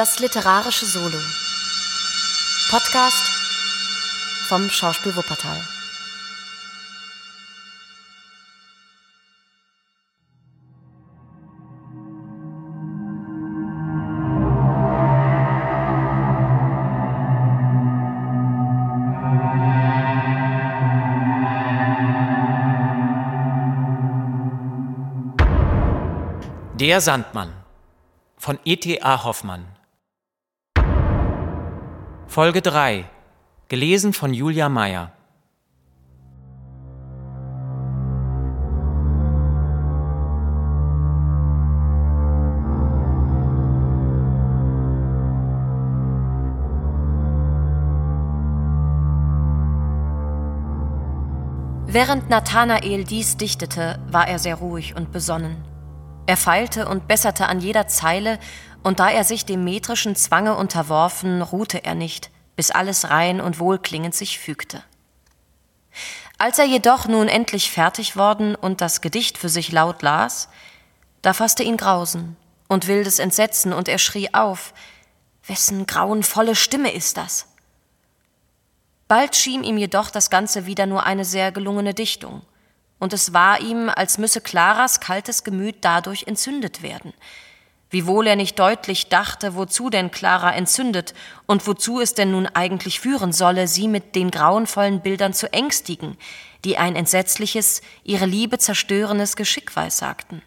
Das literarische Solo. Podcast vom Schauspiel Wuppertal. Der Sandmann von E.T.A. Hoffmann. Folge 3. Gelesen von Julia Meyer. Während Nathanael dies dichtete, war er sehr ruhig und besonnen. Er feilte und besserte an jeder Zeile, und da er sich dem metrischen Zwange unterworfen, ruhte er nicht, bis alles rein und wohlklingend sich fügte. Als er jedoch nun endlich fertig worden und das Gedicht für sich laut las, da fasste ihn Grausen und wildes Entsetzen, und er schrie auf Wessen grauenvolle Stimme ist das? Bald schien ihm jedoch das Ganze wieder nur eine sehr gelungene Dichtung, und es war ihm, als müsse Claras kaltes Gemüt dadurch entzündet werden. Wiewohl er nicht deutlich dachte, wozu denn Clara entzündet und wozu es denn nun eigentlich führen solle, sie mit den grauenvollen Bildern zu ängstigen, die ein entsetzliches, ihre Liebe zerstörendes Geschick weissagten.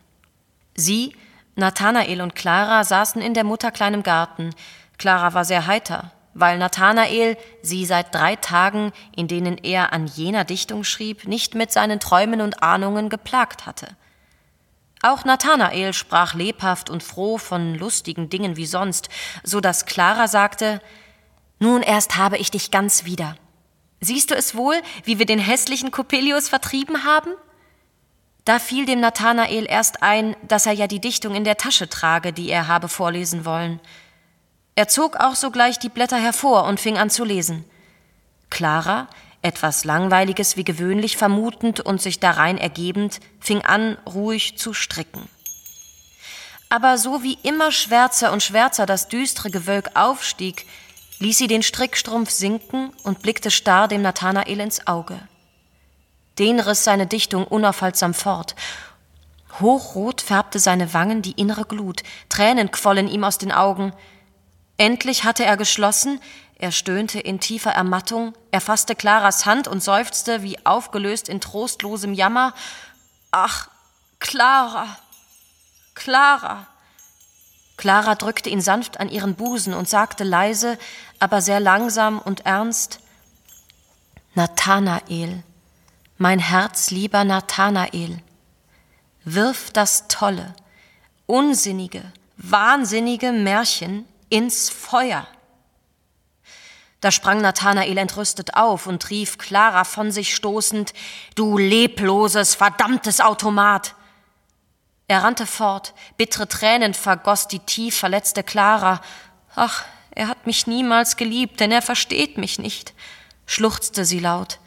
Sie, Nathanael und Clara saßen in der Mutter kleinem Garten. Clara war sehr heiter, weil Nathanael sie seit drei Tagen, in denen er an jener Dichtung schrieb, nicht mit seinen Träumen und Ahnungen geplagt hatte. Auch Nathanael sprach lebhaft und froh von lustigen Dingen wie sonst, so dass Clara sagte, nun erst habe ich dich ganz wieder. Siehst du es wohl, wie wir den hässlichen Coppelius vertrieben haben? Da fiel dem Nathanael erst ein, dass er ja die Dichtung in der Tasche trage, die er habe vorlesen wollen. Er zog auch sogleich die Blätter hervor und fing an zu lesen. Clara, etwas Langweiliges wie gewöhnlich vermutend und sich darein ergebend, fing an, ruhig zu stricken. Aber so wie immer schwärzer und schwärzer das düstere Gewölk aufstieg, ließ sie den Strickstrumpf sinken und blickte starr dem Nathanael ins Auge. Den riss seine Dichtung unaufhaltsam fort. Hochrot färbte seine Wangen die innere Glut, Tränen quollen ihm aus den Augen, Endlich hatte er geschlossen, er stöhnte in tiefer Ermattung, er fasste Claras Hand und seufzte wie aufgelöst in trostlosem Jammer. Ach, Clara, Clara. Clara drückte ihn sanft an ihren Busen und sagte leise, aber sehr langsam und ernst Nathanael, mein herzlieber Nathanael, wirf das tolle, unsinnige, wahnsinnige Märchen ins Feuer. Da sprang Nathanael entrüstet auf und rief Clara von sich stoßend, Du lebloses, verdammtes Automat! Er rannte fort, bittere Tränen vergoss die tief verletzte Clara. Ach, er hat mich niemals geliebt, denn er versteht mich nicht, schluchzte sie laut.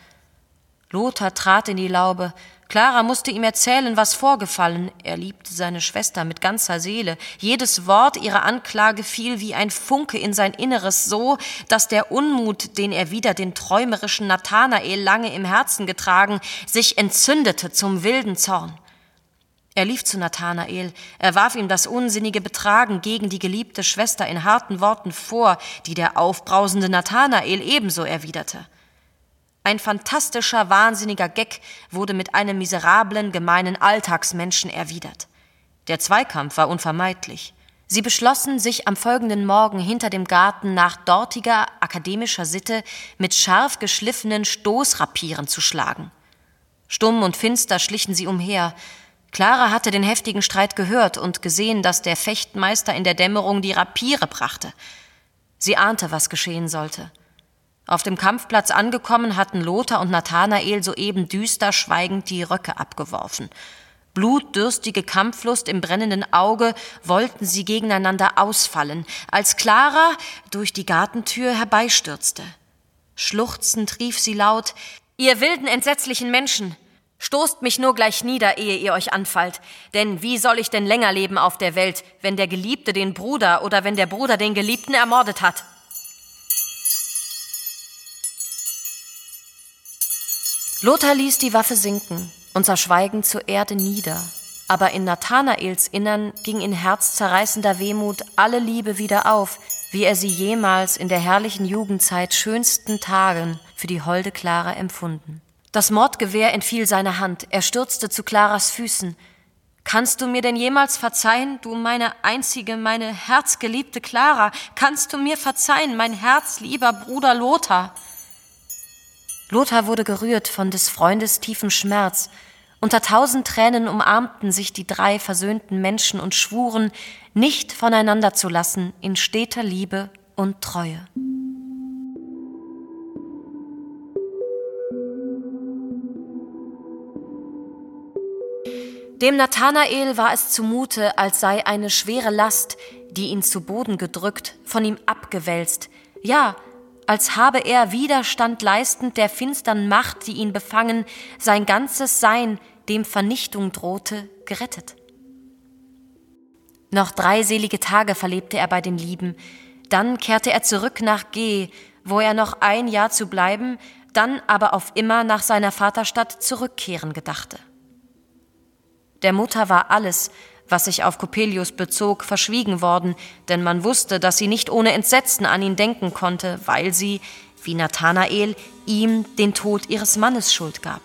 Lothar trat in die Laube, Clara musste ihm erzählen, was vorgefallen. Er liebte seine Schwester mit ganzer Seele. Jedes Wort ihrer Anklage fiel wie ein Funke in sein Inneres so, dass der Unmut, den er wieder den träumerischen Nathanael lange im Herzen getragen, sich entzündete zum wilden Zorn. Er lief zu Nathanael, er warf ihm das unsinnige Betragen gegen die geliebte Schwester in harten Worten vor, die der aufbrausende Nathanael ebenso erwiderte. Ein fantastischer, wahnsinniger Geck wurde mit einem miserablen, gemeinen Alltagsmenschen erwidert. Der Zweikampf war unvermeidlich. Sie beschlossen, sich am folgenden Morgen hinter dem Garten nach dortiger akademischer Sitte mit scharf geschliffenen Stoßrapieren zu schlagen. Stumm und finster schlichen sie umher. Clara hatte den heftigen Streit gehört und gesehen, dass der Fechtmeister in der Dämmerung die Rapiere brachte. Sie ahnte, was geschehen sollte. Auf dem Kampfplatz angekommen, hatten Lothar und Nathanael soeben düster schweigend die Röcke abgeworfen. Blutdürstige Kampflust im brennenden Auge wollten sie gegeneinander ausfallen, als Clara durch die Gartentür herbeistürzte. Schluchzend rief sie laut Ihr wilden, entsetzlichen Menschen, Stoßt mich nur gleich nieder, ehe ihr euch anfallt. Denn wie soll ich denn länger leben auf der Welt, wenn der Geliebte den Bruder oder wenn der Bruder den Geliebten ermordet hat? Lothar ließ die Waffe sinken und sah schweigend zur Erde nieder. Aber in Nathanaels Innern ging in herzzerreißender Wehmut alle Liebe wieder auf, wie er sie jemals in der herrlichen Jugendzeit schönsten Tagen für die holde Clara empfunden. Das Mordgewehr entfiel seiner Hand, er stürzte zu Claras Füßen. Kannst du mir denn jemals verzeihen, du meine einzige, meine herzgeliebte Clara? Kannst du mir verzeihen, mein herzlieber Bruder Lothar? Lothar wurde gerührt von des Freundes tiefem Schmerz. Unter tausend Tränen umarmten sich die drei versöhnten Menschen und schwuren, nicht voneinander zu lassen in steter Liebe und Treue. Dem Nathanael war es zumute, als sei eine schwere Last, die ihn zu Boden gedrückt, von ihm abgewälzt, ja, als habe er Widerstand leistend der finstern Macht, die ihn befangen, sein ganzes Sein, dem Vernichtung drohte, gerettet. Noch drei selige Tage verlebte er bei den Lieben, dann kehrte er zurück nach G, wo er noch ein Jahr zu bleiben, dann aber auf immer nach seiner Vaterstadt zurückkehren gedachte. Der Mutter war alles, was sich auf Coppelius bezog, verschwiegen worden, denn man wusste, dass sie nicht ohne Entsetzen an ihn denken konnte, weil sie, wie Nathanael, ihm den Tod ihres Mannes Schuld gab.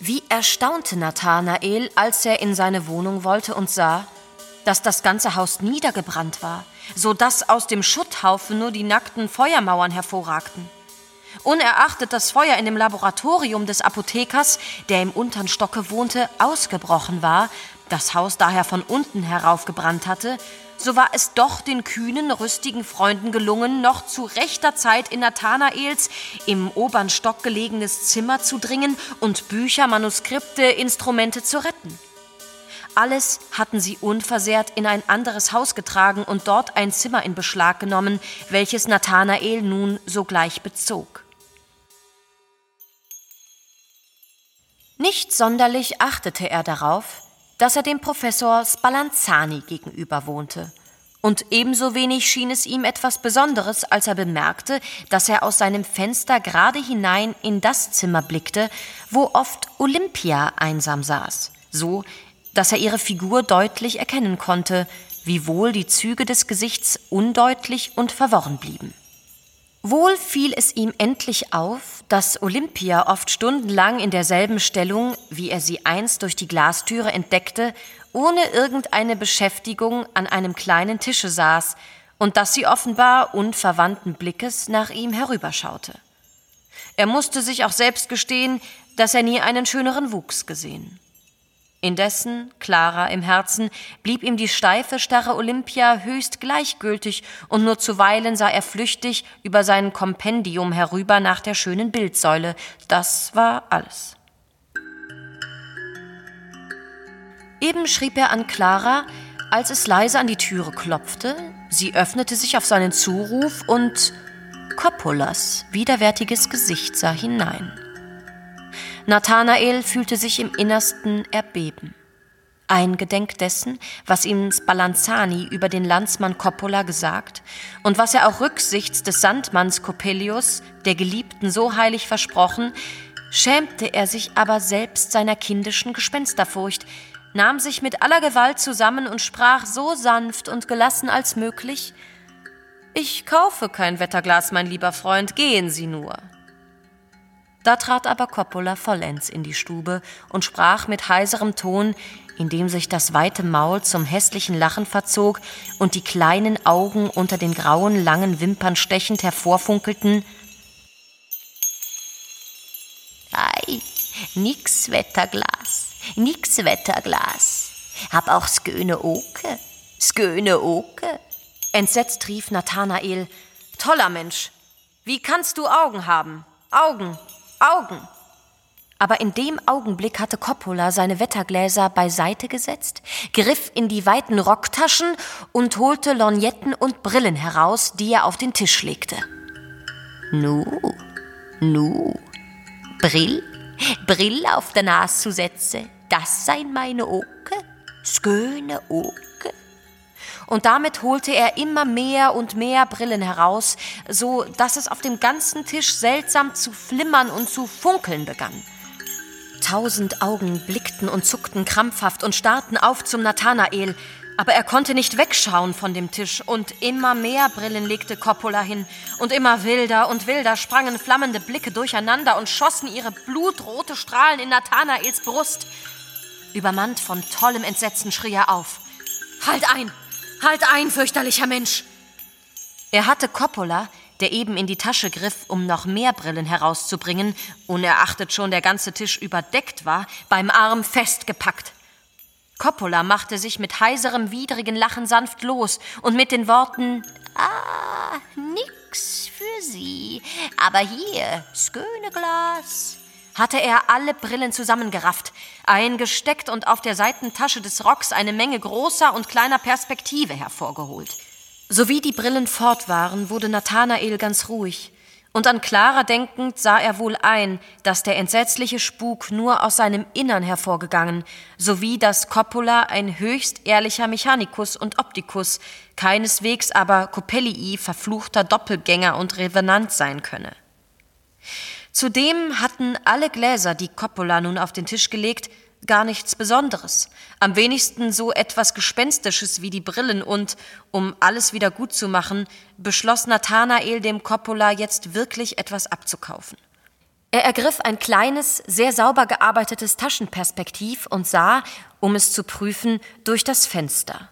Wie erstaunte Nathanael, als er in seine Wohnung wollte und sah, dass das ganze Haus niedergebrannt war, so dass aus dem Schutthaufen nur die nackten Feuermauern hervorragten. Unerachtet das Feuer in dem Laboratorium des Apothekers, der im untern Stocke wohnte, ausgebrochen war, das Haus daher von unten heraufgebrannt hatte, so war es doch den kühnen, rüstigen Freunden gelungen, noch zu rechter Zeit in Nathanaels im obern Stock gelegenes Zimmer zu dringen und Bücher, Manuskripte, Instrumente zu retten. Alles hatten sie unversehrt in ein anderes Haus getragen und dort ein Zimmer in Beschlag genommen, welches Nathanael nun sogleich bezog. Nicht sonderlich achtete er darauf, dass er dem Professor Spallanzani gegenüber wohnte. Und ebenso wenig schien es ihm etwas Besonderes, als er bemerkte, dass er aus seinem Fenster gerade hinein in das Zimmer blickte, wo oft Olympia einsam saß, so dass er ihre Figur deutlich erkennen konnte, wiewohl die Züge des Gesichts undeutlich und verworren blieben. Wohl fiel es ihm endlich auf, dass Olympia oft stundenlang in derselben Stellung, wie er sie einst durch die Glastüre entdeckte, ohne irgendeine Beschäftigung an einem kleinen Tische saß und dass sie offenbar unverwandten Blickes nach ihm herüberschaute. Er musste sich auch selbst gestehen, dass er nie einen schöneren Wuchs gesehen. Indessen, klarer im Herzen, blieb ihm die steife, starre Olympia höchst gleichgültig, und nur zuweilen sah er flüchtig über sein Kompendium herüber nach der schönen Bildsäule. Das war alles. Eben schrieb er an Clara, als es leise an die Türe klopfte, sie öffnete sich auf seinen Zuruf und Coppolas widerwärtiges Gesicht sah hinein. Nathanael fühlte sich im Innersten erbeben. Eingedenk dessen, was ihm Spallanzani über den Landsmann Coppola gesagt und was er auch rücksichts des Sandmanns Coppelius, der Geliebten so heilig versprochen, schämte er sich aber selbst seiner kindischen Gespensterfurcht, nahm sich mit aller Gewalt zusammen und sprach so sanft und gelassen als möglich Ich kaufe kein Wetterglas, mein lieber Freund, gehen Sie nur. Da trat aber Coppola vollends in die Stube und sprach mit heiserem Ton, indem sich das weite Maul zum hässlichen Lachen verzog und die kleinen Augen unter den grauen, langen Wimpern stechend hervorfunkelten. Ei, nix Wetterglas, nix Wetterglas. Hab auch sköne Oke, sköne Oke. Entsetzt rief Nathanael, toller Mensch, wie kannst du Augen haben? Augen, Augen! Aber in dem Augenblick hatte Coppola seine Wettergläser beiseite gesetzt, griff in die weiten Rocktaschen und holte Lorgnetten und Brillen heraus, die er auf den Tisch legte. Nu, Nu, Brill, Brill auf der Nase zu setzen, das seien meine Oke, schöne Oke. Und damit holte er immer mehr und mehr Brillen heraus, so dass es auf dem ganzen Tisch seltsam zu flimmern und zu funkeln begann. Tausend Augen blickten und zuckten krampfhaft und starrten auf zum Nathanael, aber er konnte nicht wegschauen von dem Tisch, und immer mehr Brillen legte Coppola hin, und immer wilder und wilder sprangen flammende Blicke durcheinander und schossen ihre blutrote Strahlen in Nathanaels Brust. Übermannt von tollem Entsetzen schrie er auf. Halt ein! Halt ein, fürchterlicher Mensch! Er hatte Coppola, der eben in die Tasche griff, um noch mehr Brillen herauszubringen, unerachtet schon der ganze Tisch überdeckt war, beim Arm festgepackt. Coppola machte sich mit heiserem, widrigen Lachen sanft los und mit den Worten Ah, nix für Sie, aber hier, schöne Glas, hatte er alle Brillen zusammengerafft, eingesteckt und auf der Seitentasche des Rocks eine Menge großer und kleiner Perspektive hervorgeholt. Sowie die Brillen fort waren, wurde Nathanael ganz ruhig, und an Clara denkend sah er wohl ein, dass der entsetzliche Spuk nur aus seinem Innern hervorgegangen, sowie dass Coppola ein höchst ehrlicher Mechanikus und Optikus, keineswegs aber Coppelii verfluchter Doppelgänger und Revenant sein könne. Zudem hatten alle Gläser, die Coppola nun auf den Tisch gelegt, gar nichts Besonderes, am wenigsten so etwas Gespenstisches wie die Brillen und, um alles wieder gut zu machen, beschloss Nathanael dem Coppola jetzt wirklich etwas abzukaufen. Er ergriff ein kleines, sehr sauber gearbeitetes Taschenperspektiv und sah, um es zu prüfen, durch das Fenster.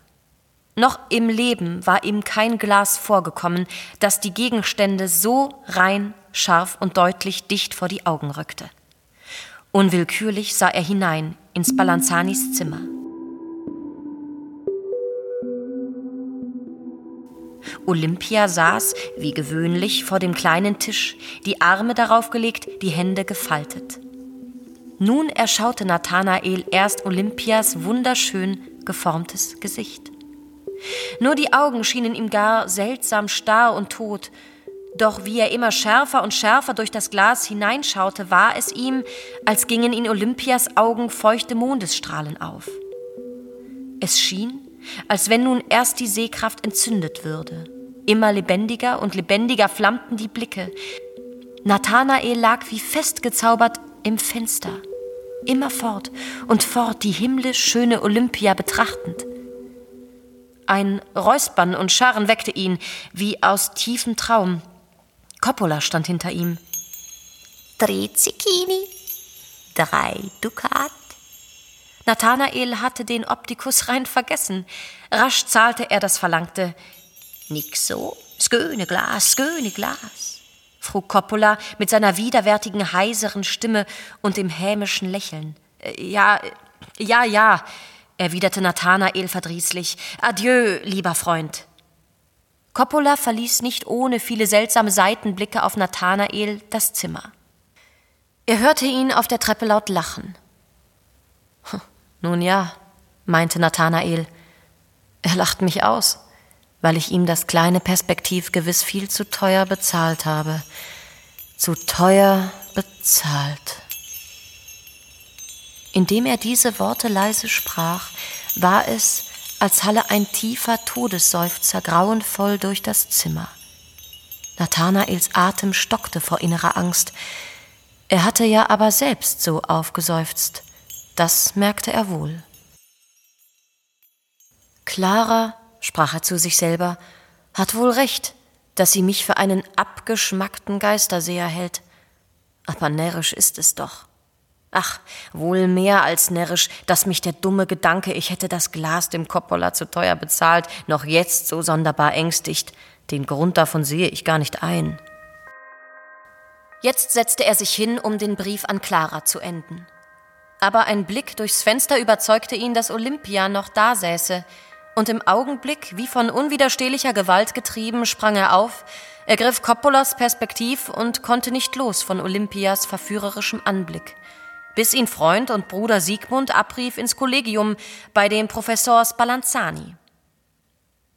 Noch im Leben war ihm kein Glas vorgekommen, das die Gegenstände so rein, scharf und deutlich dicht vor die Augen rückte. Unwillkürlich sah er hinein ins Balanzanis Zimmer. Olympia saß, wie gewöhnlich, vor dem kleinen Tisch, die Arme darauf gelegt, die Hände gefaltet. Nun erschaute Nathanael erst Olympias wunderschön geformtes Gesicht. Nur die Augen schienen ihm gar seltsam starr und tot, doch wie er immer schärfer und schärfer durch das Glas hineinschaute, war es ihm, als gingen in Olympias Augen feuchte Mondesstrahlen auf. Es schien, als wenn nun erst die Sehkraft entzündet würde. Immer lebendiger und lebendiger flammten die Blicke. Nathanael lag wie festgezaubert im Fenster, immer fort und fort die himmlisch schöne Olympia betrachtend. Ein Räuspern und Scharren weckte ihn, wie aus tiefem Traum. Coppola stand hinter ihm. Drei Zucchini, drei Dukat. Nathanael hatte den Optikus rein vergessen. Rasch zahlte er das Verlangte. Nix so, sköne Glas, sköne Glas, frug Coppola mit seiner widerwärtigen, heiseren Stimme und dem hämischen Lächeln. Äh, ja, ja, ja, erwiderte Nathanael verdrießlich. Adieu, lieber Freund. Coppola verließ nicht ohne viele seltsame Seitenblicke auf Nathanael das Zimmer. Er hörte ihn auf der Treppe laut lachen. Hm, nun ja, meinte Nathanael, er lacht mich aus, weil ich ihm das kleine Perspektiv gewiss viel zu teuer bezahlt habe. Zu teuer bezahlt. Indem er diese Worte leise sprach, war es, als halle ein tiefer Todesseufzer grauenvoll durch das Zimmer. Nathanaels Atem stockte vor innerer Angst. Er hatte ja aber selbst so aufgeseufzt. Das merkte er wohl. Clara, sprach er zu sich selber, hat wohl recht, dass sie mich für einen abgeschmackten Geisterseher hält. Aber närrisch ist es doch. Ach, wohl mehr als närrisch, dass mich der dumme Gedanke, ich hätte das Glas dem Coppola zu teuer bezahlt, noch jetzt so sonderbar ängstigt. Den Grund davon sehe ich gar nicht ein. Jetzt setzte er sich hin, um den Brief an Clara zu enden. Aber ein Blick durchs Fenster überzeugte ihn, dass Olympia noch da säße, und im Augenblick, wie von unwiderstehlicher Gewalt getrieben, sprang er auf, ergriff Coppolas Perspektiv und konnte nicht los von Olympias verführerischem Anblick bis ihn Freund und Bruder Siegmund abrief ins Kollegium bei dem Professor Spallanzani.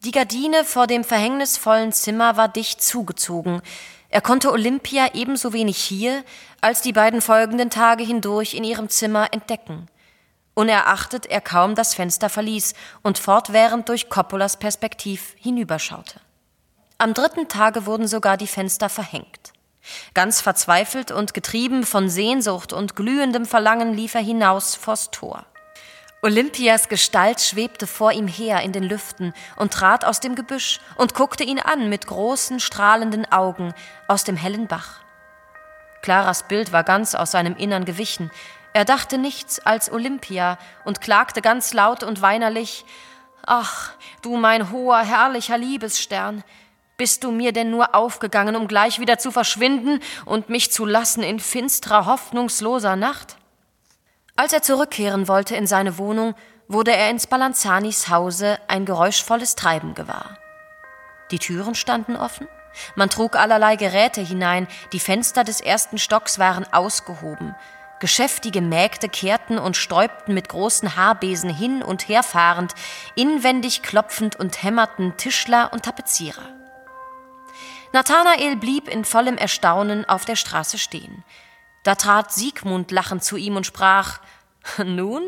Die Gardine vor dem verhängnisvollen Zimmer war dicht zugezogen, Er konnte Olympia ebenso wenig hier als die beiden folgenden Tage hindurch in ihrem Zimmer entdecken, unerachtet er kaum das Fenster verließ und fortwährend durch Coppolas Perspektiv hinüberschaute. Am dritten Tage wurden sogar die Fenster verhängt. Ganz verzweifelt und getrieben von Sehnsucht und glühendem Verlangen lief er hinaus vors Tor. Olympias Gestalt schwebte vor ihm her in den Lüften und trat aus dem Gebüsch und guckte ihn an mit großen, strahlenden Augen aus dem hellen Bach. Claras Bild war ganz aus seinem Innern gewichen. Er dachte nichts als Olympia und klagte ganz laut und weinerlich Ach, du mein hoher, herrlicher Liebesstern, bist du mir denn nur aufgegangen, um gleich wieder zu verschwinden und mich zu lassen in finstrer, hoffnungsloser Nacht? Als er zurückkehren wollte in seine Wohnung, wurde er in Spallanzanis Hause ein geräuschvolles Treiben gewahr. Die Türen standen offen, man trug allerlei Geräte hinein, die Fenster des ersten Stocks waren ausgehoben, geschäftige Mägde kehrten und stäubten mit großen Haarbesen hin und herfahrend, inwendig klopfend und hämmerten Tischler und Tapezierer. Nathanael blieb in vollem Erstaunen auf der Straße stehen. Da trat Siegmund lachend zu ihm und sprach Nun,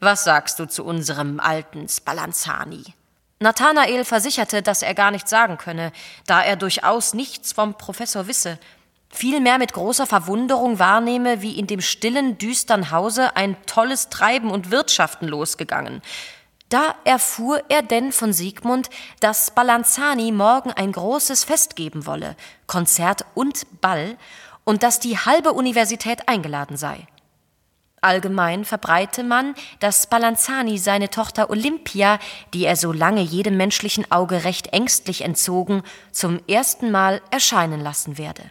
was sagst du zu unserem alten Spallanzani? Nathanael versicherte, dass er gar nichts sagen könne, da er durchaus nichts vom Professor wisse, vielmehr mit großer Verwunderung wahrnehme, wie in dem stillen, düstern Hause ein tolles Treiben und Wirtschaften losgegangen. Da erfuhr er denn von Siegmund, dass Spallanzani morgen ein großes Fest geben wolle, Konzert und Ball, und dass die halbe Universität eingeladen sei. Allgemein verbreite man, dass Spallanzani seine Tochter Olympia, die er so lange jedem menschlichen Auge recht ängstlich entzogen, zum ersten Mal erscheinen lassen werde.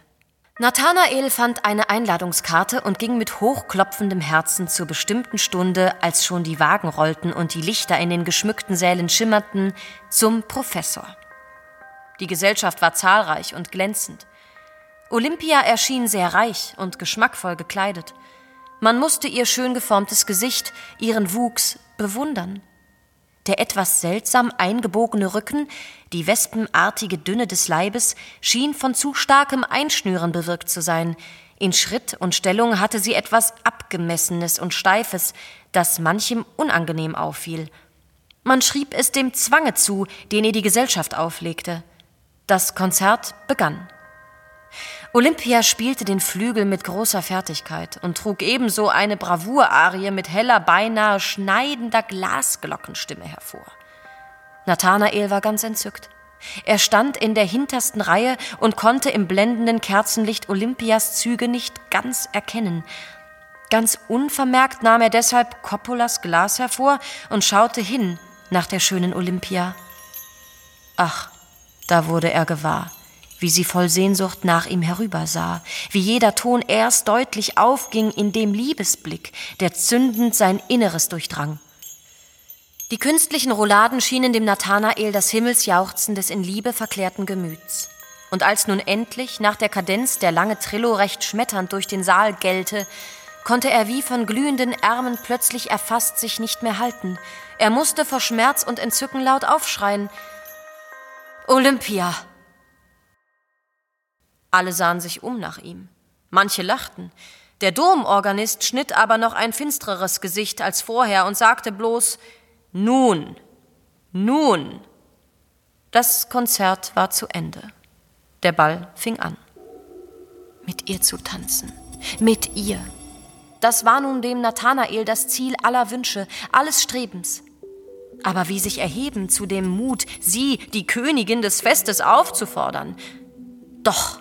Nathanael fand eine Einladungskarte und ging mit hochklopfendem Herzen zur bestimmten Stunde, als schon die Wagen rollten und die Lichter in den geschmückten Sälen schimmerten, zum Professor. Die Gesellschaft war zahlreich und glänzend. Olympia erschien sehr reich und geschmackvoll gekleidet. Man musste ihr schön geformtes Gesicht, ihren Wuchs bewundern. Der etwas seltsam eingebogene Rücken, die wespenartige Dünne des Leibes, schien von zu starkem Einschnüren bewirkt zu sein. In Schritt und Stellung hatte sie etwas Abgemessenes und Steifes, das manchem unangenehm auffiel. Man schrieb es dem Zwange zu, den ihr die Gesellschaft auflegte. Das Konzert begann. Olympia spielte den Flügel mit großer Fertigkeit und trug ebenso eine Bravour-Arie mit heller, beinahe schneidender Glasglockenstimme hervor. Nathanael war ganz entzückt. Er stand in der hintersten Reihe und konnte im blendenden Kerzenlicht Olympias Züge nicht ganz erkennen. Ganz unvermerkt nahm er deshalb Coppolas Glas hervor und schaute hin nach der schönen Olympia. Ach, da wurde er gewahr wie sie voll Sehnsucht nach ihm herübersah, wie jeder Ton erst deutlich aufging in dem Liebesblick, der zündend sein Inneres durchdrang. Die künstlichen Rouladen schienen dem Nathanael das Himmelsjauchzen des in Liebe verklärten Gemüts. Und als nun endlich nach der Kadenz der lange Trillo recht schmetternd durch den Saal gellte, konnte er wie von glühenden Ärmen plötzlich erfasst sich nicht mehr halten. Er musste vor Schmerz und Entzücken laut aufschreien. Olympia! Alle sahen sich um nach ihm. Manche lachten. Der Domorganist schnitt aber noch ein finstreres Gesicht als vorher und sagte bloß Nun, nun. Das Konzert war zu Ende. Der Ball fing an. Mit ihr zu tanzen. Mit ihr. Das war nun dem Nathanael das Ziel aller Wünsche, alles Strebens. Aber wie sich erheben zu dem Mut, sie, die Königin des Festes, aufzufordern? Doch,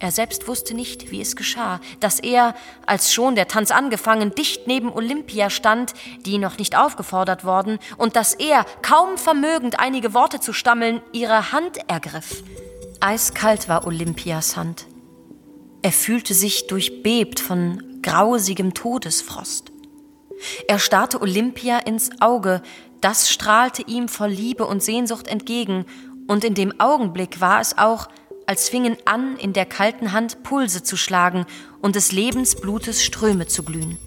er selbst wusste nicht, wie es geschah, dass er, als schon der Tanz angefangen, dicht neben Olympia stand, die noch nicht aufgefordert worden, und dass er, kaum vermögend einige Worte zu stammeln, ihre Hand ergriff. Eiskalt war Olympias Hand. Er fühlte sich durchbebt von grausigem Todesfrost. Er starrte Olympia ins Auge, das strahlte ihm voll Liebe und Sehnsucht entgegen, und in dem Augenblick war es auch, als fingen an, in der kalten Hand Pulse zu schlagen und des Lebensblutes Ströme zu glühen.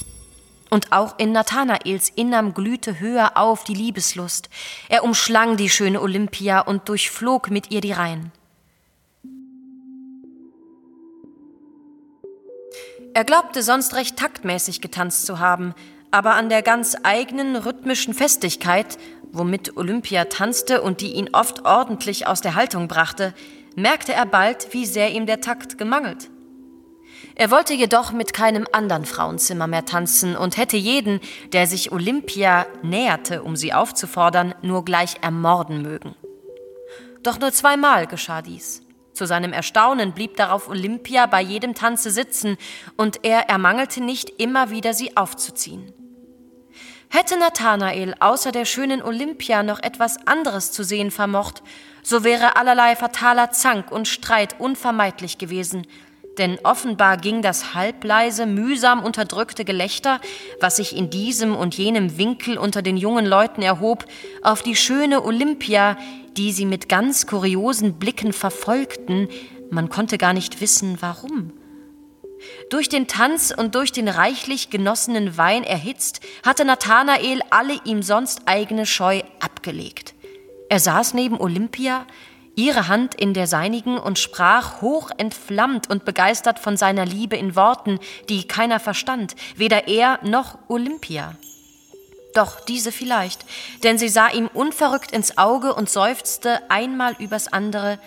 Und auch in Nathanaels Innerm glühte höher auf die Liebeslust. Er umschlang die schöne Olympia und durchflog mit ihr die Reihen. Er glaubte sonst recht taktmäßig getanzt zu haben, aber an der ganz eigenen rhythmischen Festigkeit, womit Olympia tanzte und die ihn oft ordentlich aus der Haltung brachte, merkte er bald, wie sehr ihm der Takt gemangelt. Er wollte jedoch mit keinem anderen Frauenzimmer mehr tanzen und hätte jeden, der sich Olympia näherte, um sie aufzufordern, nur gleich ermorden mögen. Doch nur zweimal geschah dies. Zu seinem Erstaunen blieb darauf Olympia bei jedem Tanze sitzen, und er ermangelte nicht immer wieder sie aufzuziehen. Hätte Nathanael außer der schönen Olympia noch etwas anderes zu sehen vermocht, so wäre allerlei fataler Zank und Streit unvermeidlich gewesen, denn offenbar ging das halbleise, mühsam unterdrückte Gelächter, was sich in diesem und jenem Winkel unter den jungen Leuten erhob, auf die schöne Olympia, die sie mit ganz kuriosen Blicken verfolgten, man konnte gar nicht wissen, warum. Durch den Tanz und durch den reichlich genossenen Wein erhitzt, hatte Nathanael alle ihm sonst eigene Scheu abgelegt. Er saß neben Olympia, ihre Hand in der seinigen und sprach hoch entflammt und begeistert von seiner Liebe in Worten, die keiner verstand, weder er noch Olympia. Doch diese vielleicht, denn sie sah ihm unverrückt ins Auge und seufzte einmal übers andere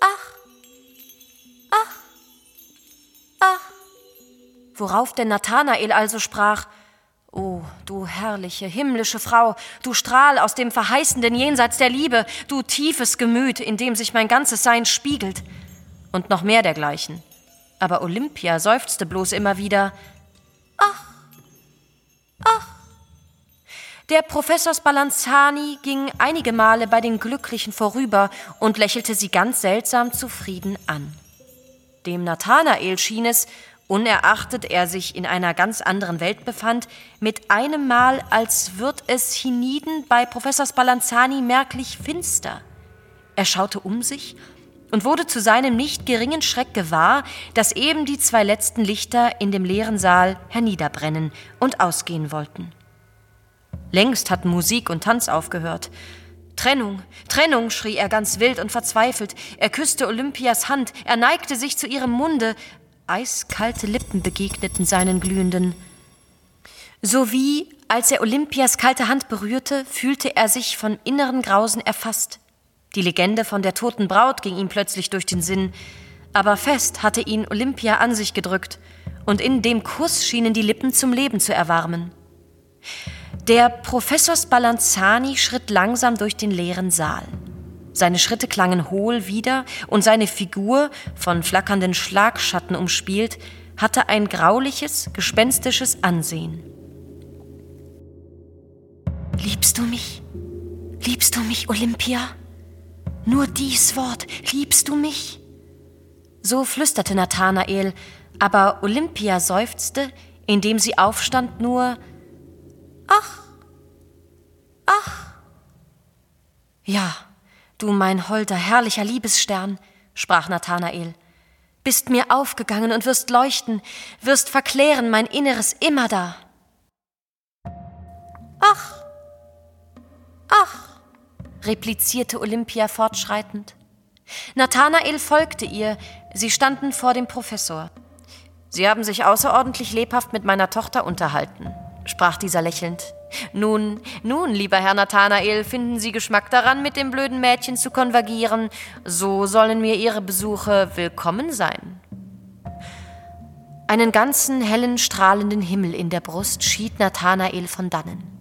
Ach, ach, ach. Worauf denn Nathanael also sprach O, du herrliche, himmlische Frau, du Strahl aus dem verheißenden Jenseits der Liebe, du tiefes Gemüt, in dem sich mein ganzes Sein spiegelt. Und noch mehr dergleichen. Aber Olympia seufzte bloß immer wieder Ach, ach. Der Professor Spallanzani ging einige Male bei den Glücklichen vorüber und lächelte sie ganz seltsam zufrieden an. Dem Nathanael schien es, unerachtet er sich in einer ganz anderen Welt befand, mit einem Mal, als wird es hienieden bei Professor Spallanzani merklich finster. Er schaute um sich und wurde zu seinem nicht geringen Schreck gewahr, dass eben die zwei letzten Lichter in dem leeren Saal herniederbrennen und ausgehen wollten. Längst hatten Musik und Tanz aufgehört. Trennung, Trennung, schrie er ganz wild und verzweifelt. Er küsste Olympias Hand, er neigte sich zu ihrem Munde, Eiskalte Lippen begegneten seinen glühenden. Sowie, als er Olympias kalte Hand berührte, fühlte er sich von inneren Grausen erfasst. Die Legende von der toten Braut ging ihm plötzlich durch den Sinn, aber fest hatte ihn Olympia an sich gedrückt, und in dem Kuss schienen die Lippen zum Leben zu erwarmen. Der Professor Spallanzani schritt langsam durch den leeren Saal. Seine Schritte klangen hohl wieder und seine Figur, von flackernden Schlagschatten umspielt, hatte ein grauliches, gespenstisches Ansehen. Liebst du mich? Liebst du mich, Olympia? Nur dies Wort, liebst du mich? So flüsterte Nathanael, aber Olympia seufzte, indem sie aufstand, nur Ach, ach. Ja, Du mein holder, herrlicher Liebesstern, sprach Nathanael, bist mir aufgegangen und wirst leuchten, wirst verklären mein Inneres immer da. Ach, ach, replizierte Olympia fortschreitend. Nathanael folgte ihr, sie standen vor dem Professor. Sie haben sich außerordentlich lebhaft mit meiner Tochter unterhalten, sprach dieser lächelnd. Nun, nun, lieber Herr Nathanael, finden Sie Geschmack daran, mit dem blöden Mädchen zu konvergieren? So sollen mir Ihre Besuche willkommen sein. Einen ganzen hellen, strahlenden Himmel in der Brust schied Nathanael von dannen.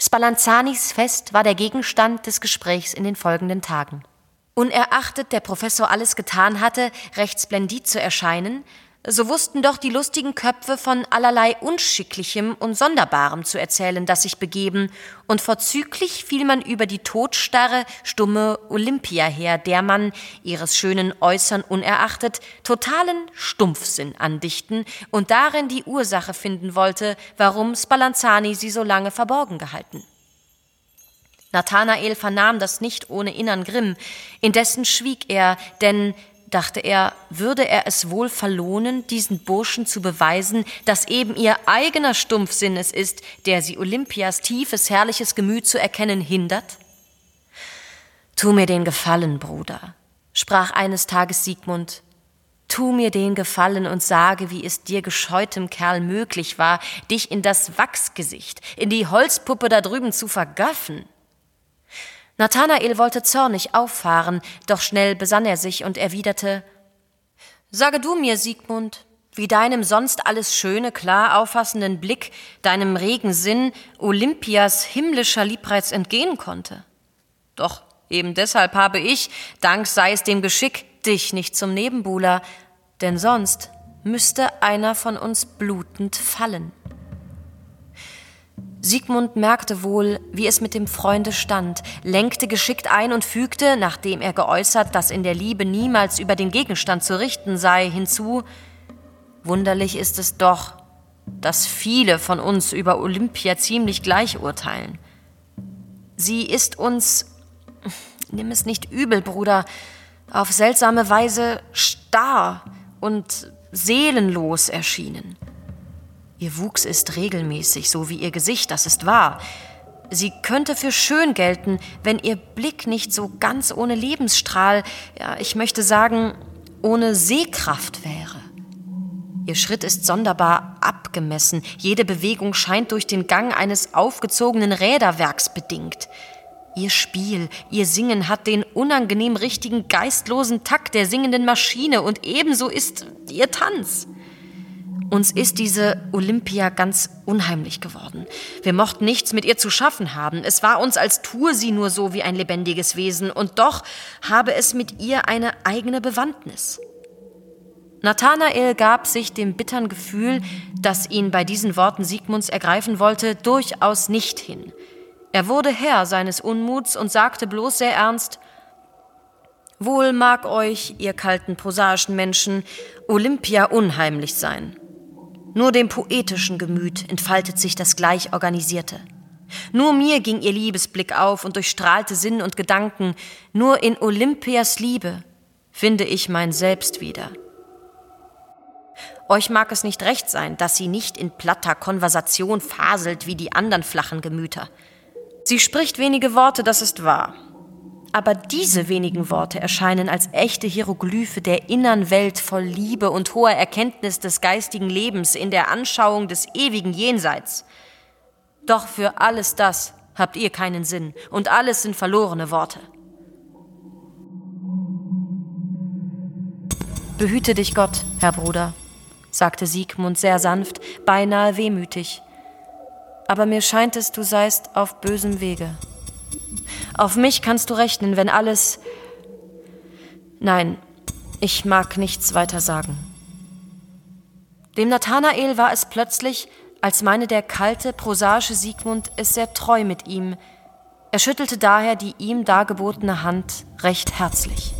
Spallanzanis Fest war der Gegenstand des Gesprächs in den folgenden Tagen. Unerachtet der Professor alles getan hatte, recht splendid zu erscheinen, so wussten doch die lustigen Köpfe von allerlei Unschicklichem und Sonderbarem zu erzählen, das sich begeben, und vorzüglich fiel man über die todstarre, stumme Olympia her, der man, ihres schönen Äußern unerachtet, totalen Stumpfsinn andichten und darin die Ursache finden wollte, warum Spallanzani sie so lange verborgen gehalten. Nathanael vernahm das nicht ohne innern Grimm, indessen schwieg er, denn dachte er, würde er es wohl verlohnen, diesen Burschen zu beweisen, dass eben ihr eigener Stumpfsinn es ist, der sie Olympias tiefes, herrliches Gemüt zu erkennen hindert? Tu mir den Gefallen, Bruder, sprach eines Tages Siegmund. Tu mir den Gefallen und sage, wie es dir gescheutem Kerl möglich war, dich in das Wachsgesicht, in die Holzpuppe da drüben zu vergaffen. Nathanael wollte zornig auffahren, doch schnell besann er sich und erwiderte Sage du mir, Siegmund, wie deinem sonst alles schöne, klar auffassenden Blick, deinem regen Sinn Olympias himmlischer Liebreiz entgehen konnte. Doch eben deshalb habe ich, dank sei es dem Geschick, dich nicht zum Nebenbuhler, denn sonst müsste einer von uns blutend fallen. Siegmund merkte wohl, wie es mit dem Freunde stand, lenkte geschickt ein und fügte, nachdem er geäußert, dass in der Liebe niemals über den Gegenstand zu richten sei, hinzu Wunderlich ist es doch, dass viele von uns über Olympia ziemlich gleich urteilen. Sie ist uns, nimm es nicht übel, Bruder, auf seltsame Weise starr und seelenlos erschienen. Ihr Wuchs ist regelmäßig, so wie ihr Gesicht, das ist wahr. Sie könnte für schön gelten, wenn ihr Blick nicht so ganz ohne Lebensstrahl, ja, ich möchte sagen, ohne Sehkraft wäre. Ihr Schritt ist sonderbar abgemessen, jede Bewegung scheint durch den Gang eines aufgezogenen Räderwerks bedingt. Ihr Spiel, ihr Singen hat den unangenehm richtigen geistlosen Takt der singenden Maschine und ebenso ist ihr Tanz. Uns ist diese Olympia ganz unheimlich geworden. Wir mochten nichts mit ihr zu schaffen haben. Es war uns, als tue sie nur so wie ein lebendiges Wesen, und doch habe es mit ihr eine eigene Bewandtnis. Nathanael gab sich dem bittern Gefühl, das ihn bei diesen Worten Siegmunds ergreifen wollte, durchaus nicht hin. Er wurde Herr seines Unmuts und sagte bloß sehr ernst Wohl mag euch, ihr kalten prosaischen Menschen, Olympia unheimlich sein. Nur dem poetischen Gemüt entfaltet sich das gleich organisierte. Nur mir ging ihr Liebesblick auf und durchstrahlte Sinn und Gedanken. Nur in Olympias Liebe finde ich mein Selbst wieder. Euch mag es nicht recht sein, dass sie nicht in platter Konversation faselt wie die anderen flachen Gemüter. Sie spricht wenige Worte, das ist wahr. Aber diese wenigen Worte erscheinen als echte Hieroglyphe der innern Welt voll Liebe und hoher Erkenntnis des geistigen Lebens in der Anschauung des ewigen Jenseits. Doch für alles das habt ihr keinen Sinn und alles sind verlorene Worte. Behüte dich Gott, Herr Bruder, sagte Siegmund sehr sanft, beinahe wehmütig. Aber mir scheint es, du seist auf bösem Wege. Auf mich kannst du rechnen, wenn alles. Nein, ich mag nichts weiter sagen. Dem Nathanael war es plötzlich, als meine der kalte, prosaische Siegmund es sehr treu mit ihm. Er schüttelte daher die ihm dargebotene Hand recht herzlich.